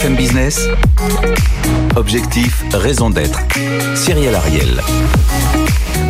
BFM Business, objectif, raison d'être. Cyril Ariel.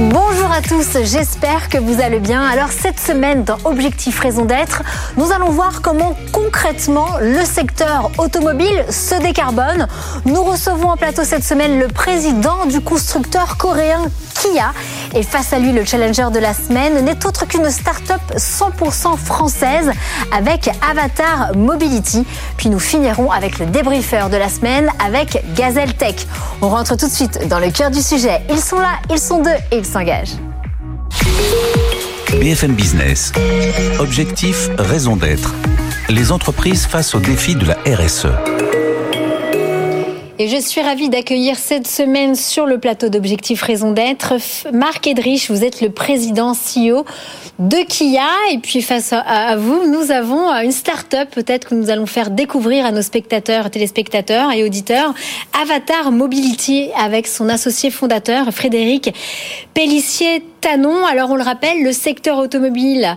Bonjour à tous, j'espère que vous allez bien. Alors cette semaine dans Objectif Raison d'être, nous allons voir comment concrètement le secteur automobile se décarbone. Nous recevons en plateau cette semaine le président du constructeur coréen Kia. Et face à lui, le challenger de la semaine n'est autre qu'une start-up 100% française avec Avatar Mobility. Puis nous finirons avec le débriefer de la semaine avec Gazelle Tech. On rentre tout de suite dans le cœur du sujet. Ils sont là, ils sont deux et ils s'engagent. BFM Business. Objectif, raison d'être. Les entreprises face aux défis de la RSE. Et je suis ravie d'accueillir cette semaine sur le plateau d'Objectif Raison d'être Marc Edrich. Vous êtes le président CEO de Kia. Et puis face à vous, nous avons une start-up peut-être que nous allons faire découvrir à nos spectateurs, téléspectateurs et auditeurs. Avatar Mobility avec son associé fondateur Frédéric Pellissier Alors on le rappelle, le secteur automobile,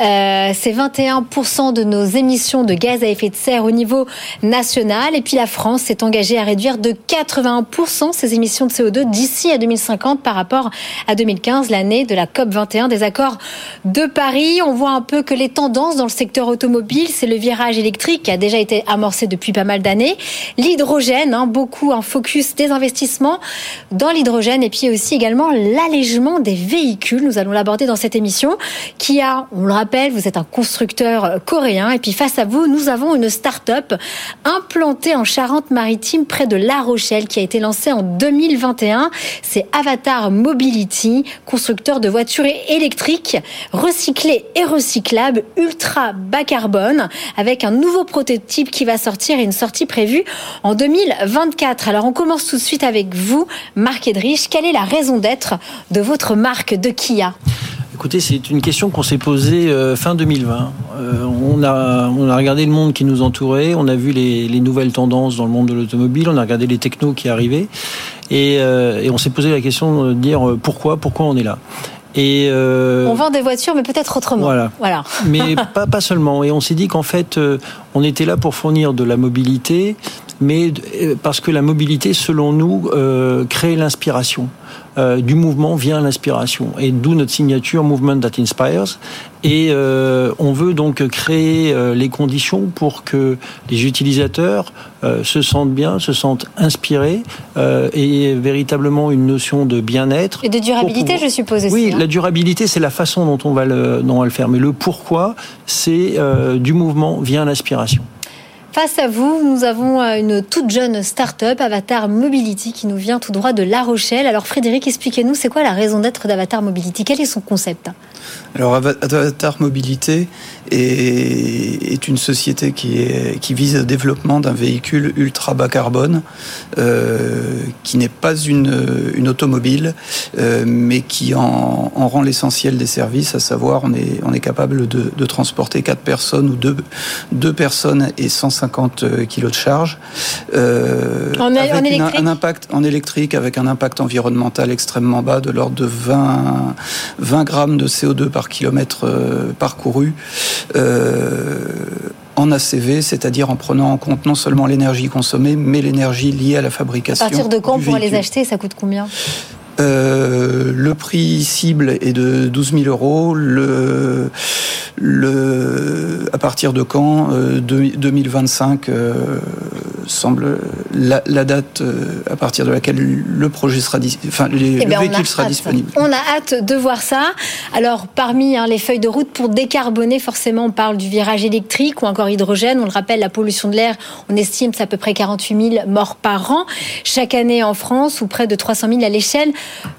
euh, c'est 21% de nos émissions de gaz à effet de serre au niveau national. Et puis la France s'est engagée à réduire de 81% ses émissions de CO2 d'ici à 2050 par rapport à 2015, l'année de la COP 21 des accords de Paris. On voit un peu que les tendances dans le secteur automobile, c'est le virage électrique qui a déjà été amorcé depuis pas mal d'années. L'hydrogène, hein, beaucoup un focus des investissements dans l'hydrogène et puis aussi également l'allègement des véhicules nous allons l'aborder dans cette émission. Qui a, on le rappelle, vous êtes un constructeur euh, coréen. Et puis face à vous, nous avons une start-up implantée en Charente-Maritime près de La Rochelle qui a été lancée en 2021. C'est Avatar Mobility, constructeur de voitures électriques recyclées et recyclables, ultra bas carbone, avec un nouveau prototype qui va sortir et une sortie prévue en 2024. Alors on commence tout de suite avec vous, Marc Edrich. Quelle est la raison d'être de votre marque de Kia Écoutez, c'est une question qu'on s'est posée euh, fin 2020. Euh, on, a, on a regardé le monde qui nous entourait, on a vu les, nouvelles tendances dans le monde de l'automobile, on a regardé les technos qui arrivaient, et, euh, et on s'est posé la question de dire pourquoi, pourquoi on est là. Et on vend des voitures, mais peut-être autrement. Voilà. voilà. mais pas, pas seulement. Et on s'est dit qu'en fait, on était là pour fournir de la mobilité, mais parce que la mobilité, selon nous, crée l'inspiration. Euh, du mouvement vient l'inspiration. Et d'où notre signature Movement That Inspires. Et euh, on veut donc créer euh, les conditions pour que les utilisateurs se sentent bien, se sentent inspirés et véritablement une notion de bien-être. Et de durabilité, je suppose aussi. Oui, hein. la durabilité, c'est la façon dont on va le, dont on va le faire. Mais le pourquoi, c'est du mouvement vient l'inspiration. Face à vous, nous avons euh, une toute jeune start-up, Avatar Mobility, qui nous vient tout droit de La Rochelle. Alors Frédéric, expliquez-nous, c'est quoi la raison d'être d'Avatar Mobility? Quel est son concept? Alors Avatar Mobilité est, une société qui, est, qui vise le développement d'un véhicule ultra bas carbone, euh, qui n'est pas une, une automobile, euh, mais qui en, rend l'essentiel des services, à savoir on est, on est capable de, de transporter quatre personnes ou deux, deux personnes et 150 50 euh, kg de charge. Euh, en, avec un impact en électrique avec un impact environnemental extrêmement bas de l'ordre de 20, 20 grammes de CO2 par kilomètre euh, parcouru. en ACV, c'est-à-dire en prenant en compte non seulement l'énergie consommée, mais l'énergie liée à la fabrication. À partir de quand on pourra les acheter Ça coûte combien euh, le prix cible est de 12 000 euros. Le, le, à partir de quand 2025 euh, euh, semble la, date à partir de laquelle le projet sera, enfin eh le véhicule sera disponible. On a hâte de voir ça. Alors parmi hein, les feuilles de route pour décarboner, forcément on parle du virage électrique ou encore hydrogène. On le rappelle, la pollution de l'air, on estime c'est à peu près 48 000 morts par an chaque année en France ou près de 300 000 à l'échelle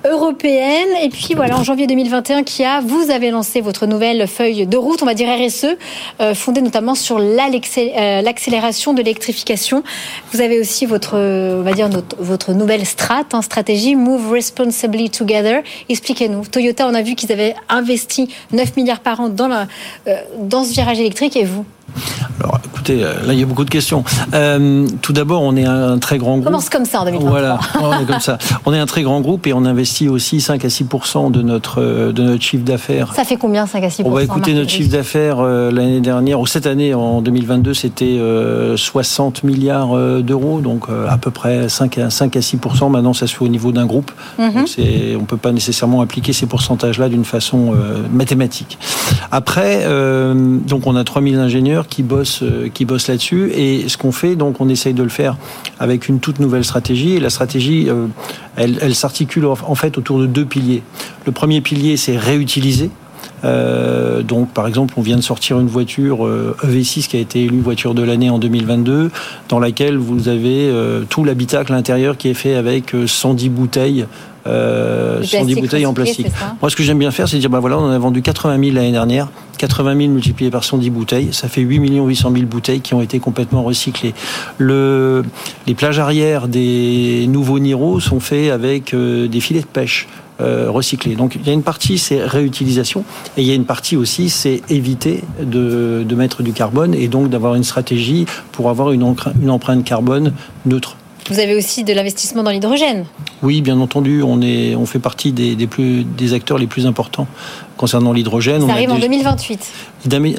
européenne. Et puis voilà, en janvier 2021, Kia, vous avez lancé votre nouvelle feuille de route, on va dire RSE, euh, fondée notamment sur euh, l'accélération de l'électrification. Vous avez aussi votre, on va dire, votre nouvelle hein, stratégie Move Responsibly Together. Expliquez-nous. Toyota, on a vu qu'ils avaient investi 9 milliards par an dans, la, euh, dans ce virage électrique et vous? Alors, écoutez, euh, là, il y a beaucoup de questions. Euh, tout d'abord, on est un très grand groupe. On commence comme ça en 2023. Voilà, on est comme ça. On est un très grand groupe et on investit aussi 5 à 6 de notre euh, de notre chiffre d'affaires. Ça fait combien 5 à 6 On va écouter notre chiffre d'affaires euh, l'année dernière ou cette année en 2022, c'était 60 milliards d'euros, donc à peu près 5 à 5 à 6% Maintenant, ça se fait au niveau d'un groupe. Mhm. Donc, on peut pas nécessairement appliquer ces pourcentages-là d'une façon mathématique. Après, donc on a 3000 ingénieurs qui bossent, euh, qui là-dessus. Et ce qu'on fait, donc on essaye de le faire avec une toute nouvelle stratégie. Et la stratégie, euh, elle, elle s'articule en fait autour de deux piliers. Le premier pilier, c'est réutiliser. Euh, donc, par exemple, on vient de sortir une voiture euh, EV6 qui a été élue voiture de l'année en 2022, dans laquelle vous avez euh, tout l'habitacle intérieur qui est fait avec euh, 110 bouteilles, euh, 110 plastique bouteilles en plastique. Moi, ce que j'aime bien faire, c'est dire, bah voilà, on en a vendu 80 000 l'année dernière. 80 000 multiplié par 110 bouteilles, ça fait 8 800 000 bouteilles qui ont été complètement recyclées. Le, les plages arrière des nouveaux Niro sont faits avec euh, des filets de pêche euh, recyclés. Donc il y a une partie, c'est réutilisation, et il y a une partie aussi, c'est éviter de, de mettre du carbone et donc d'avoir une stratégie pour avoir une, empreinte carbone neutre. Vous avez aussi de l'investissement dans l'hydrogène. Oui, bien entendu, on, est, on fait partie des, des, plus, des acteurs les plus importants concernant l'hydrogène. On Ça a arrive en déjà- 2028.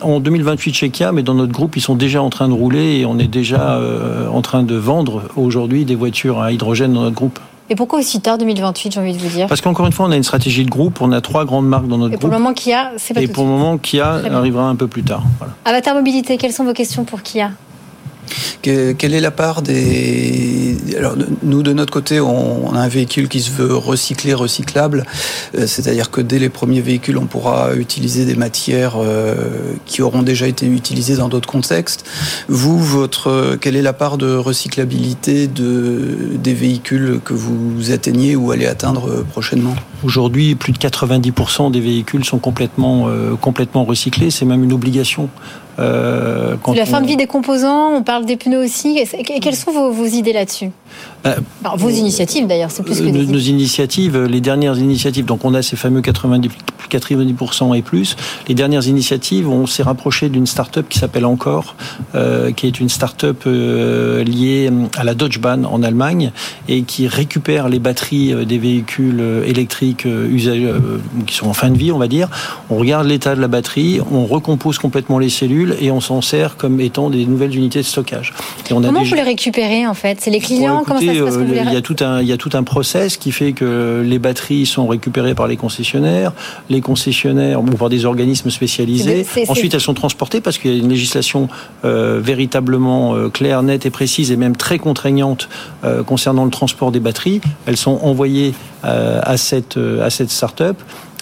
En 2028 chez Kia, mais dans notre groupe, ils sont déjà en train de rouler et on est déjà euh, en train de vendre aujourd'hui des voitures à hydrogène dans notre groupe. Et pourquoi aussi tard 2028, j'ai envie de vous dire? Parce qu'encore une fois, on a une stratégie de groupe, on a trois grandes marques dans notre Et pour le groupe. moment, Kia, c'est pas Et tout pour le moment, Kia arrivera un peu plus tard. Voilà. Avatar Mobilité, quelles sont vos questions pour Kia? Que- Quelle est la part des... Alors, nous, de notre côté, on, a un véhicule qui se veut recyclé, recyclable. Euh, C'est-à-dire que dès les premiers véhicules, on pourra utiliser des matières euh, qui auront déjà été utilisées dans d'autres contextes. Vous, votre, quelle est la part de recyclabilité de, des véhicules que vous atteignez ou allez atteindre euh, prochainement? Aujourd'hui, plus de 90% des véhicules sont complètement, complètement recyclés. C'est même une obligation. Euh, la fin on- de vie des composants, on parle des pneus aussi. Et Quelles sont vos, vos idées là-dessus? Alors, Vos initiatives d'ailleurs, c'est plus que Euh, des nos, initiatives, euh, les dernières initiatives, donc on a ces fameux 90, 90% et plus. Les dernières initiatives, on s'est rapproché d'une start-up qui s'appelle Encore, euh, qui est une start-up euh, liée à la Deutsche Bahn en Allemagne et qui récupère les batteries euh, des véhicules euh, électriques euh, usagés, euh, qui sont en fin de vie, on va dire. On regarde l'état de la batterie, on recompose complètement les cellules et on s'en sert comme étant des nouvelles unités de stockage. Et on a Comment déjà- vous les récupérez en fait? C'est les clients Comment ça euh, Il y a tout un il y a tout un process qui fait que les batteries sont récupérées par les concessionnaires, les concessionnaires ou par des organismes spécialisés. C'est- c'est- Ensuite, elles sont transportées parce qu'il y a une législation euh, véritablement euh, claire, nette et précise et même très contraignante concernant le transport des batteries. Elles sont envoyées à cette à cette start-up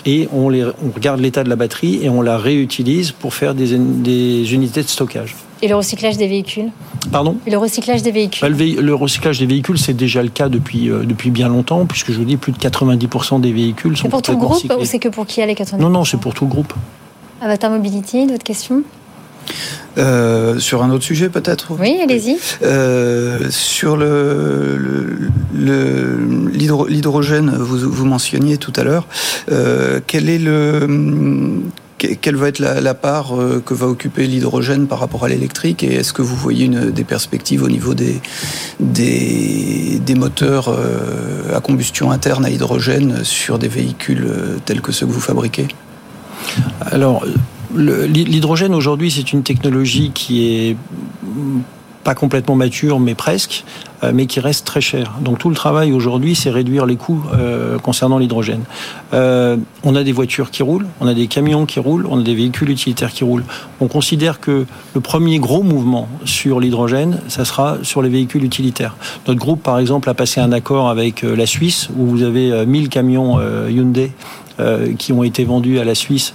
et on, les, on regarde l'état de la batterie et on la réutilise pour faire des, des unités de stockage. Et le recyclage des véhicules Pardon Et le recyclage des véhicules bah, le, vé- le recyclage des véhicules, c'est déjà le cas depuis, euh, depuis bien longtemps, puisque je vous dis, plus de 90% des véhicules sont C'est pour tout le groupe recyclés. ou c'est que pour Kia les 80 Non, non, c'est pour tout le groupe. Avatar Mobility, d'autres questions Euh, Sur un autre sujet peut-être? Oui, allez-y. Euh, sur le le- le- l'hydro- l'hydrogène, vous, vous mentionniez tout à l'heure. Euh, quel est le quelle va être la, part euh, que va occuper l'hydrogène par rapport à l'électrique et est-ce que vous voyez des perspectives au niveau des, des, moteurs euh, à combustion interne à hydrogène sur des véhicules euh, tels que ceux que vous fabriquez? Alors, l'hydrogène aujourd'hui, c'est une technologie qui est pas complètement mature, mais presque, euh, mais qui reste très chère. Donc tout le travail aujourd'hui, c'est réduire les coûts euh, concernant l'hydrogène. Euh, on a des voitures qui roulent, on a des camions qui roulent, on a des véhicules utilitaires qui roulent. On considère que le premier gros mouvement sur l'hydrogène, ça sera sur les véhicules utilitaires. Notre groupe, par exemple, a passé un accord avec la Suisse, où vous avez euh, 1000 camions Hyundai qui ont été vendus à la Suisse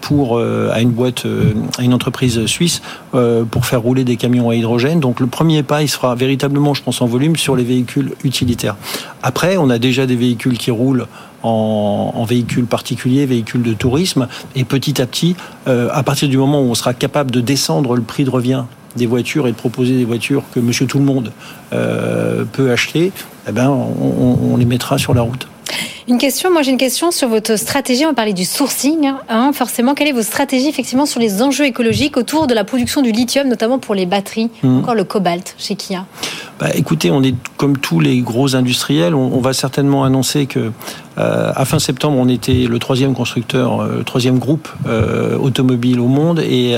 pour euh, à une boîte, euh, à une entreprise suisse euh, pour faire rouler des camions à hydrogène. Donc le premier pas, il sera véritablement, je pense, en volume sur les véhicules utilitaires. Après, on a déjà des véhicules qui roulent en, véhicules particuliers, véhicules de tourisme, et petit à petit, euh, à partir du moment où on sera capable de descendre le prix de revient des voitures et de proposer des voitures que Monsieur Tout le Monde euh, peut acheter, eh ben, on les mettra sur la route. Une question, moi j'ai une question sur votre stratégie. On va parler du sourcing. Hein, forcément, quelle est votre stratégie effectivement sur les enjeux écologiques autour de la production du lithium, notamment pour les batteries, mmh. encore le cobalt chez Kia? Bah, Écoutez, on est comme tous les gros industriels. On, on va certainement annoncer que euh, à fin septembre, on était le troisième constructeur, euh, le troisième groupe euh, automobile au monde, et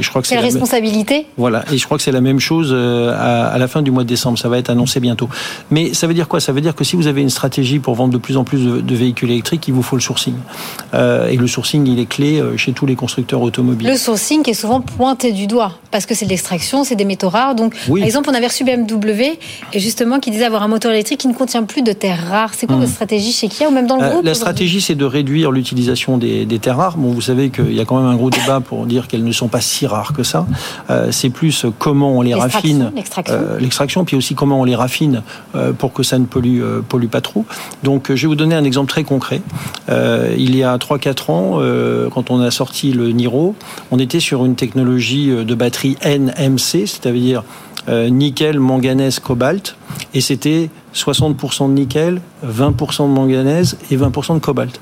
je crois que c'est la responsabilité. Voilà, et je crois que c'est la même chose à, à, la fin du mois de décembre. Ça va être annoncé bientôt. Mais ça veut dire quoi? Ça veut dire que si vous avez une stratégie pour vendre de plus en plus de, de véhicules électriques, il vous faut le sourcing. et le sourcing, il est clé chez tous les constructeurs automobiles. Le sourcing est souvent pointé du doigt parce que c'est de l'extraction, c'est des métaux rares. Donc, par exemple, on avait reçu BMW et justement qui disait avoir un moteur électrique qui ne contient plus de terres rares. C'est quoi mmh. votre stratégie chez Kia même dans le euh, groupe La stratégie, c'est de réduire l'utilisation des, terres rares. Bon, vous savez qu'il y a quand même un gros débat pour dire qu'elles ne sont pas si rares que ça. Euh, c'est plus comment on les raffine, euh, l'extraction, puis aussi comment on les raffine pour que ça ne pollue, pollue pas trop. Donc, je vais vous donner un exemple très concret. il y a 3-4 ans, quand on a sorti le Niro, on était sur une technologie de batterie NMC, c'est-à-dire nickel, manganèse, cobalt, et c'était 60% de nickel, 20% de manganèse et 20% de cobalt.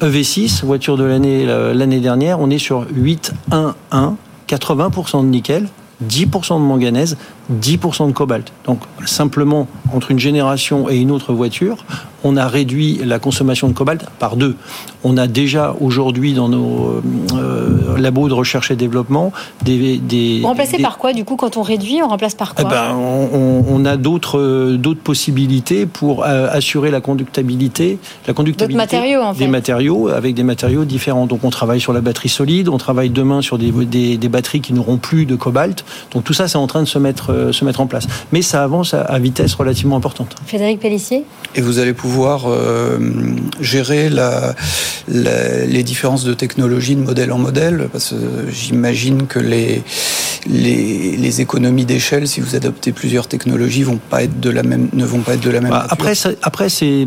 EV6, voiture de l'année l'année dernière, on est sur 8, 1, 1, 80% de nickel, 10% de manganèse, 10% de cobalt. Donc simplement, entre une génération et une autre voiture, on a réduit la consommation de cobalt par deux. On a déjà aujourd'hui dans nos euh, labos de recherche et développement des... des par quoi du coup quand on réduit On remplace par quoi eh ben, on, on, a d'autres d'autres possibilités pour euh, assurer la conductabilité, la conductabilité matériaux, en fait. des matériaux avec des matériaux différents. Donc on travaille sur la batterie solide, on travaille demain sur des, des, des batteries qui n'auront plus de cobalt. Donc tout ça c'est en train de se mettre euh, se mettre en place. Mais ça avance à, à vitesse relativement importante. Frédéric Pellissier Et vous allez pouvoir euh, gérer la, la, les différences de technologie de modèle en modèle Parce que j'imagine que les, les, les économies d'échelle, si vous adoptez plusieurs technologies, vont pas être de la même, ne vont pas être de la même. Bah, après, ça, après, c'est,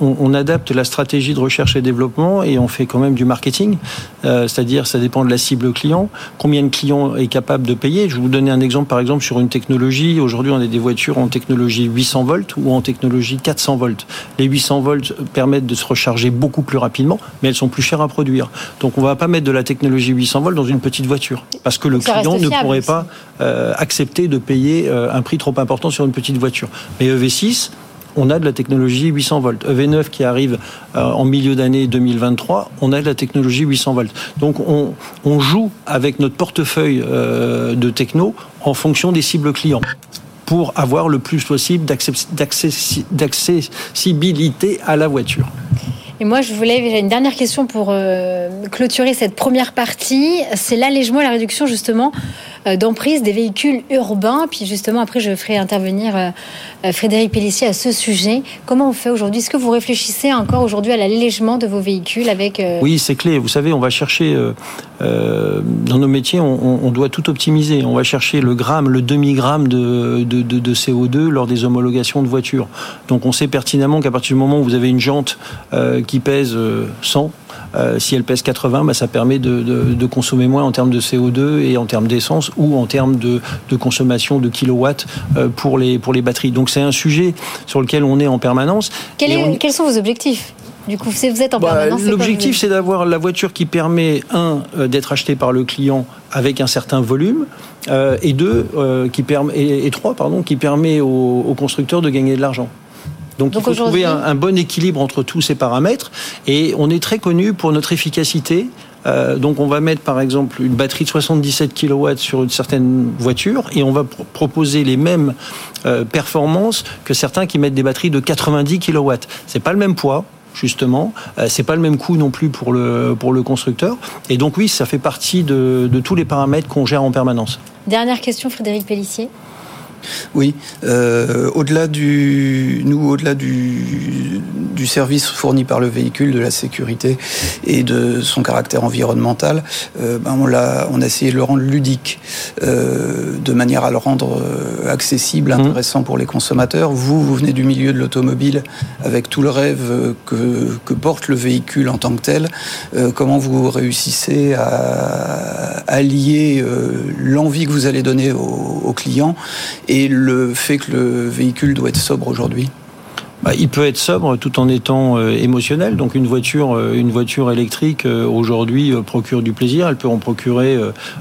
on, on, adapte la stratégie de recherche et développement et on fait quand même du marketing. Euh, c'est-à-dire, ça dépend de la cible client. Combien de clients est capable de payer? Je vais vous donner un exemple, par exemple, sur une technologie. Aujourd'hui, on a des voitures en technologie 800 volts ou en technologie 400 volts. Les 800 volts permettent de se recharger beaucoup plus rapidement, mais elles sont plus chères à produire. Donc, on va pas mettre de la technologie 800 volts dans une petite voiture parce que le client ne pourrait pas euh, accepter de payer euh, un prix trop important sur une petite voiture. Mais EV6, on a de la technologie 800 volts. EV9 qui arrive euh, en milieu d'année 2023, on a de la technologie 800 volts. Donc on, on joue avec notre portefeuille de techno en fonction des cibles clients pour avoir le plus possible d'accessibilité à la voiture. Et moi, je voulais, j'ai une dernière question pour euh, clôturer cette première partie. C'est l'allègement et la réduction, justement, d'emprise des véhicules urbains. Puis, justement, après, je ferai intervenir euh, Frédéric Pellissier à ce sujet. Comment on fait aujourd'hui? Est-ce que vous réfléchissez encore aujourd'hui à l'allègement de vos véhicules avec... Oui, c'est clé. Vous savez, on va chercher, dans nos métiers, on, doit tout optimiser. On va chercher le gramme, le demi-gramme de, de, de, de, CO2 lors des homologations de voitures. Donc, on sait pertinemment qu'à partir du moment où vous avez une jante qui pèse 100, euh, si elle pèse 80, bah, ça permet de, de, de, consommer moins en termes de CO2 et en termes d'essence ou en termes de, de, consommation de kilowatts euh, pour, les, pour les batteries. Donc c'est un sujet sur lequel on est en permanence. Quel est, on... Quels sont vos objectifs? Du coup, vous êtes en bah, permanence. L'objectif, c'est d'avoir la voiture qui permet, un, euh, d'être achetée par le client avec un certain volume, et deux, qui permet, et, et, trois, pardon, qui permet aux, aux constructeurs de gagner de l'argent. Donc, Donc il faut trouver un, un, bon équilibre entre tous ces paramètres. Et on est très connu pour notre efficacité. Euh, donc on va mettre par exemple une batterie de 77 kW sur une certaine voiture et on va pr proposer les mêmes euh, performances que certains qui mettent des batteries de 90 kW. C'est pas le même poids, justement. Euh, c'est pas le même coût non plus pour le, pour le constructeur. Et donc oui, ça fait partie de, de tous les paramètres qu'on gère en permanence. Dernière question, Frédéric Pellissier. Oui, euh, au-delà du, nous, au-delà du, du service fourni par le véhicule, de la sécurité et de son caractère environnemental, euh, ben on l'a, on a essayé de le rendre ludique, euh, de manière à le rendre euh, accessible, Mmh. intéressant pour les consommateurs. Vous, vous venez du milieu de l'automobile avec tout le rêve que, que porte le véhicule en tant que tel. Euh, comment vous réussissez à allier euh, l'envie que vous allez donner aux, aux clients et le fait que le véhicule doit être sobre aujourd'hui il peut être sobre tout en étant émotionnel. Donc une voiture, une voiture électrique aujourd'hui procure du plaisir. Elle peut en procurer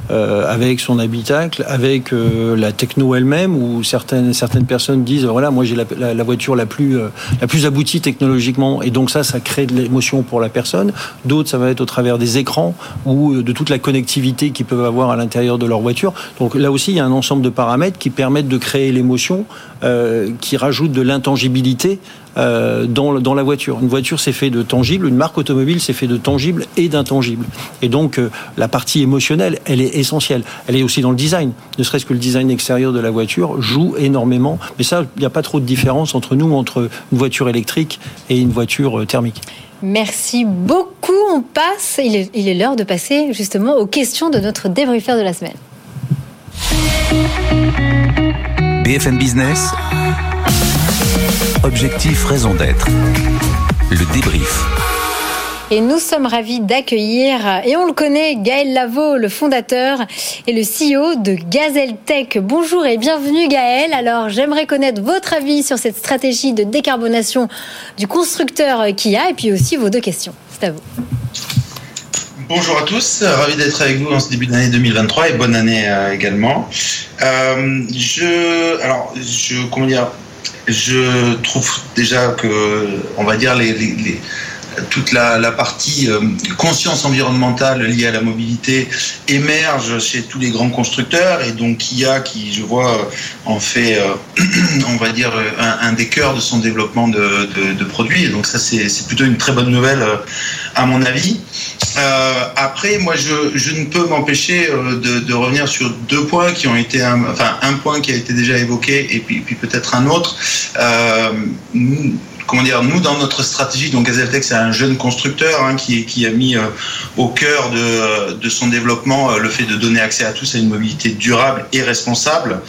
avec son habitacle, avec la techno elle-même, où certaines certaines personnes disent voilà, moi j'ai la, la, voiture la plus la plus aboutie technologiquement, et donc ça, ça crée de l'émotion pour la personne. D'autres, ça va être au travers des écrans ou de toute la connectivité qu'ils peuvent avoir à l'intérieur de leur voiture. Donc là aussi, il y a un ensemble de paramètres qui permettent de créer l'émotion, euh, qui rajoutent de l'intangibilité euh, dans, dans, la voiture. Une voiture, c'est fait de tangible, une marque automobile, c'est fait de tangible et d'intangible. Et donc, euh, la partie émotionnelle, elle est essentielle. Elle est aussi dans le design. Ne serait-ce que le design extérieur de la voiture joue énormément. Mais ça, il n'y a pas trop de différence entre nous, entre une voiture électrique et une voiture thermique. Merci beaucoup. On passe, il est l'heure de passer justement aux questions de notre débriefeur de la semaine. BFM Business. Objectif, raison d'être. Le débrief. Et nous sommes ravis d'accueillir, et on le connaît, Gaël Lavaux, le fondateur et le CEO de Gazelle Tech. Bonjour et bienvenue Gaël. Alors j'aimerais connaître votre avis sur cette stratégie de décarbonation du constructeur Kia et puis aussi vos deux questions. C'est à vous. Bonjour à tous, ravi d'être avec vous en ce début d'année 2023 et bonne année euh, également. Euh, je, alors, je, comment dire, je trouve déjà que, on va dire, les, toute la, partie euh, conscience environnementale liée à la mobilité émerge chez tous les grands constructeurs et donc Kia qui je vois en fait euh, on va dire un, des cœurs de son développement de, produits. Et donc ça c'est plutôt une très bonne nouvelle euh, à mon avis. Euh, après moi je, ne peux m'empêcher de, revenir sur deux points qui ont été enfin un point qui a été déjà évoqué et puis, puis peut-être un autre. Euh, comment dire, nous dans notre stratégie, donc Gazeltech c'est un jeune constructeur hein, qui, qui, a mis euh, au cœur de, de, son développement euh, le fait de donner accès à tous à une mobilité durable et responsable.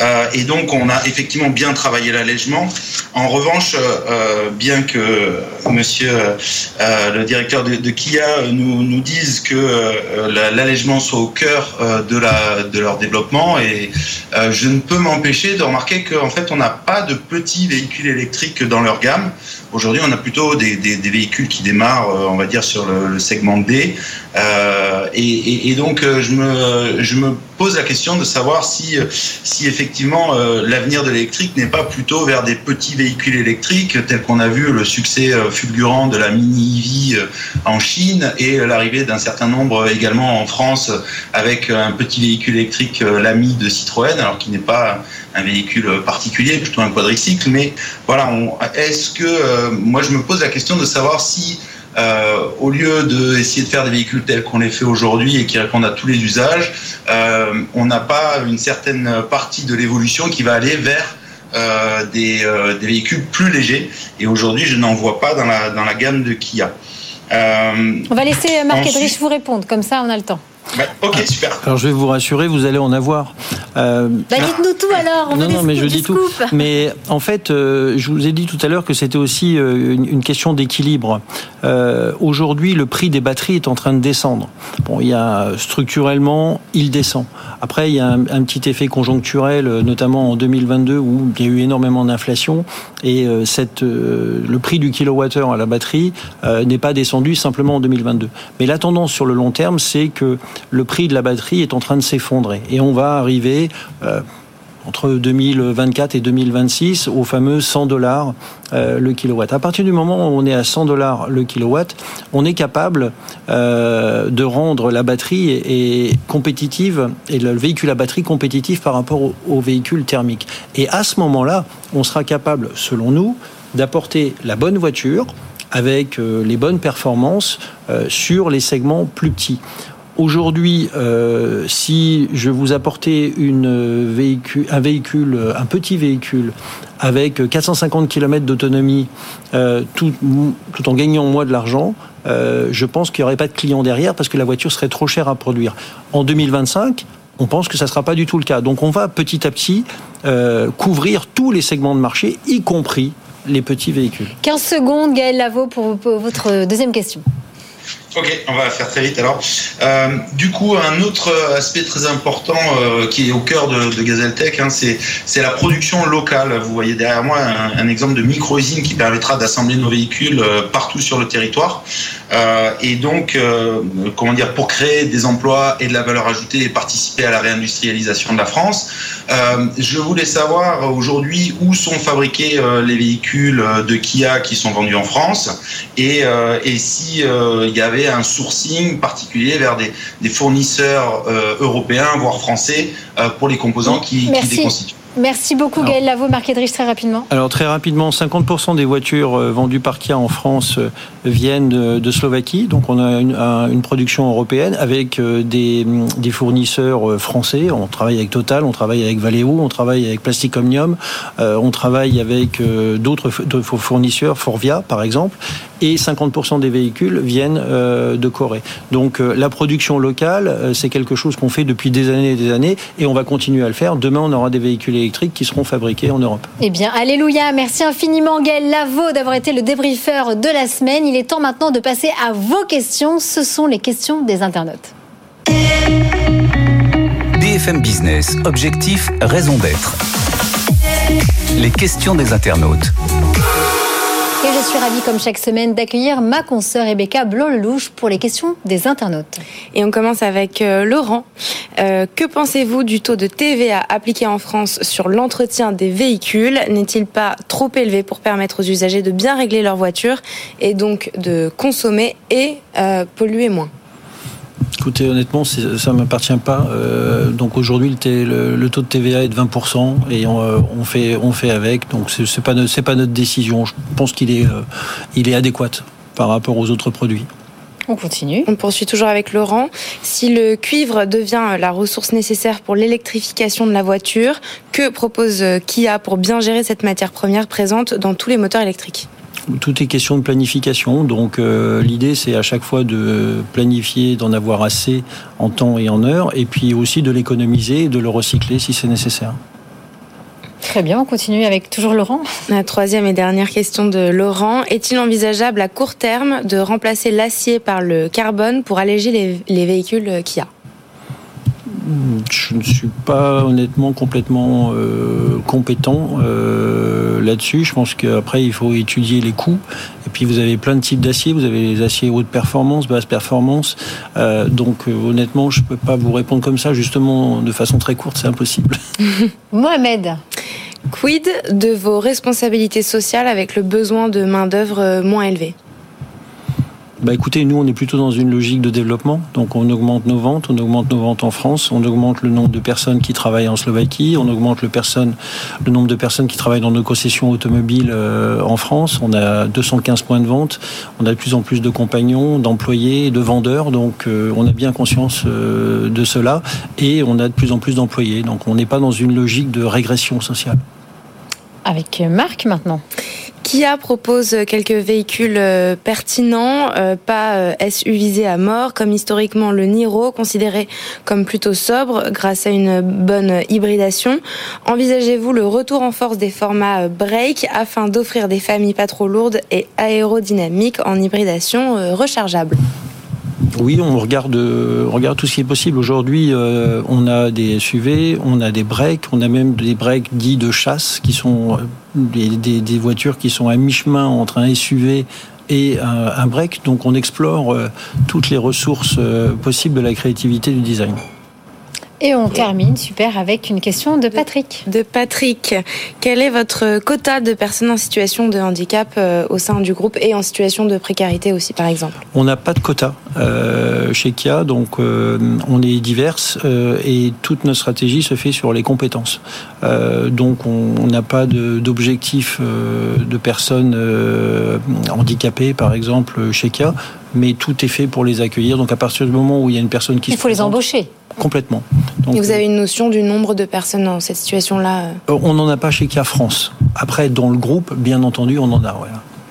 Euh, et donc, on a effectivement bien travaillé l'allègement. En revanche, euh, bien que monsieur euh, le directeur de, Kia nous, dise que euh, l'allègement soit au cœur euh, de, de leur développement, et je ne peux m'empêcher de remarquer qu'en fait, on n'a pas de petits véhicules électriques dans leur gamme. Aujourd'hui, on a plutôt des, des, véhicules qui démarrent, on va dire, sur le, segment D. Et, et, donc, je me, je me pose la question de savoir si, si effectivement euh, l'avenir de l'électrique n'est pas plutôt vers des petits véhicules électriques tels qu'on a vu le succès euh, fulgurant de la Mini EV euh, en Chine et l'arrivée d'un certain nombre également en France avec un petit véhicule électrique l'ami de Citroën alors qui n'est pas un véhicule particulier plutôt un quadricycle mais voilà est-ce que moi je me pose la question de savoir si euh, au lieu d'essayer de, de faire des véhicules tels qu'on les fait aujourd'hui et qui répondent à tous les usages, euh, on n'a pas une certaine partie de l'évolution qui va aller vers euh, des, euh, des, véhicules plus légers. Et aujourd'hui, je n'en vois pas dans la, dans la gamme de Kia. Euh, on va laisser Marc Edrich vous répondre, comme ça on a le temps. Ouais, ok, super. Alors je vais vous rassurer, vous allez en avoir. Euh, bah, dites-nous tout alors. On non, non, mais je dis tout. Mais en fait, euh, je vous ai dit tout à l'heure que c'était aussi euh, une, une, question d'équilibre. Euh, Aujourd'hui, le prix des batteries est en train de descendre. Bon, il y a structurellement, il descend. Après, il y a un, un petit effet conjoncturel, notamment en 2022 où il y a eu énormément d'inflation et euh, cette, le prix du kilowattheure à la batterie n'est pas descendu simplement en 2022. Mais la tendance sur le long terme, c'est que le prix de la batterie est en train de s'effondrer. Et on va arriver euh, entre 2024 et 2026 au fameux 100 dollars euh, le kilowatt. À partir du moment où on est à 100 dollars le kilowatt, on est capable euh, de rendre la batterie et, compétitive et le véhicule à batterie compétitif par rapport au, au véhicule thermique. Et à ce moment-là, on sera capable, selon nous, d'apporter la bonne voiture avec les bonnes performances sur les segments plus petits. Aujourd'hui, euh, si je vous apportais un véhicule, un petit véhicule avec 450 km d'autonomie, euh, tout, en gagnant moi de l'argent, euh, je pense qu'il n'y aurait pas de client derrière parce que la voiture serait trop chère à produire. En 2025, on pense que ça ne sera pas du tout le cas. Donc on va petit à petit couvrir tous les segments de marché, y compris les petits véhicules. 15 secondes, Gaël Lavaux, pour votre deuxième question. Ok, on va faire très vite alors. Euh, du coup, un autre aspect très important euh, qui est au cœur de, de Gazeltech, hein, c'est la production locale. Vous voyez derrière moi un, exemple de micro-usine qui permettra d'assembler nos véhicules euh, partout sur le territoire. Euh, et donc, euh, comment dire, pour créer des emplois et de la valeur ajoutée et participer à la réindustrialisation de la France. Euh, je voulais savoir aujourd'hui où sont fabriqués les véhicules de Kia qui sont vendus en France et, et si il y avait un sourcing particulier vers des, des fournisseurs européens, voire français, pour les composants qui, qui les constituent. Merci beaucoup alors, Gaël Lavaux, très rapidement. Alors très rapidement, 50% des voitures euh, vendues par Kia en France euh, viennent de, de Slovaquie, donc on a une, une production européenne avec euh, des, des, fournisseurs français. On travaille avec Total, on travaille avec Valeo, on travaille avec Plastic Omnium, on travaille avec d'autres fournisseurs, Forvia par exemple, et 50% des véhicules viennent de Corée. Donc la production locale, c'est quelque chose qu'on fait depuis des années et des années, et on va continuer à le faire. Demain, on aura des véhicules électriques qui seront fabriqués en Europe. Eh bien, alléluia. Merci infiniment, Gaël Lavaux, d'avoir été le débriefeur de la semaine. Il est temps maintenant de passer à vos questions. Ce sont les questions des internautes. BFM Business, objectif, raison d'être. Les questions des internautes. Je suis ravie, comme chaque semaine, d'accueillir ma consoeur Rebecca Blanc-Lelouch pour les questions des internautes. Et on commence avec euh, Laurent. Euh, que pensez-vous du taux de TVA appliqué en France sur l'entretien des véhicules? N'est-il pas trop élevé pour permettre aux usagers de bien régler leur voiture et donc de consommer et euh, polluer moins? Écoutez, honnêtement, ça ne m'appartient pas. Euh, donc aujourd'hui, le, le, taux de TVA est de 20% et on, euh, on fait, on fait avec. Donc c'est n'est pas, pas notre décision. Je pense qu'il est, euh, il est adéquat par rapport aux autres produits. On continue. On poursuit toujours avec Laurent. Si le cuivre devient la ressource nécessaire pour l'électrification de la voiture, que propose Kia pour bien gérer cette matière première présente dans tous les moteurs électriques? Tout est question de planification. Donc euh, l'idée, c'est à chaque fois de planifier, d'en avoir assez en temps et en heure, et puis aussi de l'économiser et de le recycler si c'est nécessaire. Très bien, on continue avec toujours Laurent. La troisième et dernière question de Laurent. Est-il envisageable à court terme de remplacer l'acier par le carbone pour alléger les, les véhicules Kia je ne suis pas honnêtement complètement euh, compétent euh, là-dessus. Je pense qu'après, il faut étudier les coûts. Et puis, vous avez plein de types d'acier. Vous avez les aciers haute performance, basse performance. Euh, donc, honnêtement, je ne peux pas vous répondre comme ça, justement, de façon très courte. C'est impossible. Mohamed Quid de vos responsabilités sociales avec le besoin de main-d'œuvre moins élevé bah écoutez, nous on est plutôt dans une logique de développement, donc on augmente nos ventes, on augmente nos ventes en France, on augmente le nombre de personnes qui travaillent en Slovaquie, on augmente le, nombre de personnes qui travaillent dans nos concessions automobiles euh, en France. On a 215 points de vente, on a de plus en plus de compagnons, d'employés, de vendeurs, donc euh, on a bien conscience euh, de cela et on a de plus en plus d'employés. Donc on n'est pas dans une logique de régression sociale. Avec Marc maintenant. Kia propose quelques véhicules euh, pertinents, euh, pas euh, SUVisés à mort, comme historiquement le Niro, considéré comme plutôt sobre grâce à une bonne hybridation. Envisagez-vous le retour en force des formats break afin d'offrir des familles pas trop lourdes et aérodynamiques en hybridation rechargeable oui, on regarde, on regarde tout ce qui est possible. Aujourd'hui, euh, on a des SUV, on a des breaks, on a même des breaks dits de chasse, qui sont des, des, voitures qui sont à mi-chemin entre un SUV et un, break. Donc on explore euh, toutes les ressources euh, possibles de la créativité du design. Et on termine, super, avec une question de Patrick. De Patrick. Quel est votre quota de personnes en situation de handicap euh, au sein du groupe et en situation de précarité aussi, par exemple? On n'a pas de quota euh, chez Kia, donc euh, on est diverses euh, et toute notre stratégie se fait sur les compétences. Euh, donc on n'a pas d'objectif de, de, personnes handicapées, par exemple, chez Kia mais tout est fait pour les accueillir. Donc à partir du moment où il y a une personne qui il faut les embaucher. Complètement. Donc, Et vous avez une notion du nombre de personnes dans cette situation-là On n'en a pas chez Kia France. Après, dans le groupe, bien entendu, on en a. Ouais.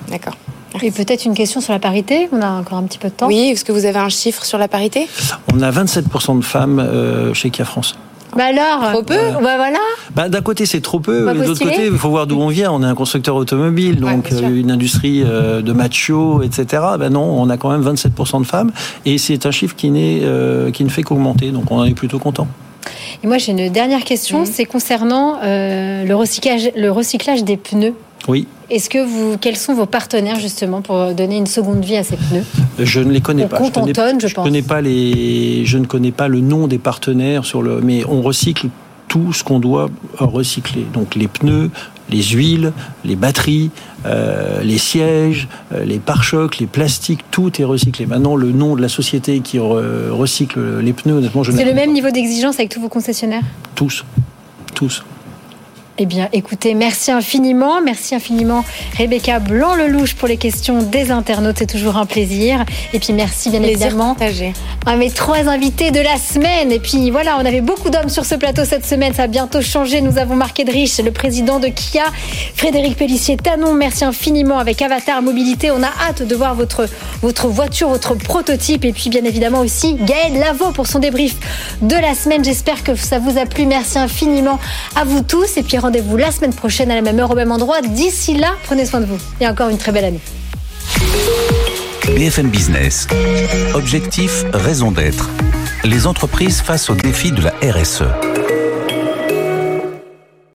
D'accord. Et peut-être une question sur la parité On a encore un petit peu de temps. Oui, est-ce que vous avez un chiffre sur la parité? On a 27% de femmes euh, chez Kia France. Bah alors Trop peu Bah voilà bah, D'un côté, c'est trop peu, et de l'autre côté, il faut voir d'où on vient. On est un constructeur automobile, donc euh, une industrie euh, de machos, etc. Ben non, on a quand même 27% de femmes, et c'est un chiffre qui, n'est, euh, qui ne fait qu'augmenter, donc on en est plutôt content. Et moi, j'ai une dernière question, Mhm. c'est concernant euh, le, recyclage, le recyclage des pneus. Oui, Est-ce que vous, quels sont vos partenaires justement pour donner une seconde vie à ces pneus? Je ne les connais On pas. compte je en tonnes, je pense. connais pas les, je ne connais pas le nom des partenaires sur le, mais on recycle tout ce qu'on doit recycler. Donc les pneus, les huiles, les batteries, euh, les sièges, euh, les pare-chocs, les plastiques, tout est recyclé. Maintenant, le nom de la société qui re- recycle les pneus, honnêtement, je ne C'est le même niveau d'exigence avec tous vos concessionnaires? Tous, tous. Eh bien, écoutez, merci infiniment. Merci infiniment, Rebecca Blanc-Lelouch, pour les questions des internautes. C'est toujours un plaisir. Et puis, merci bien Plaisir évidemment partagé. à mes trois invités de la semaine. Et puis, voilà, on avait beaucoup d'hommes sur ce plateau cette semaine. Ça a bientôt changé. Nous avons Marc Edrich, le président de Kia, Frédéric Pellissier-Tanon. Merci infiniment avec Avatar Mobilité. On a hâte de voir votre, votre voiture, votre prototype. Et puis, bien évidemment aussi, Gaël Lavaux pour son débrief de la semaine. J'espère que ça vous a plu. Merci infiniment à vous tous. Et puis, rendez-vous la semaine prochaine à la même heure, au même endroit. D'ici là, prenez soin de vous. Et encore une très belle année. BFM Business. Objectif, raison d'être. Les entreprises face aux défis de la RSE.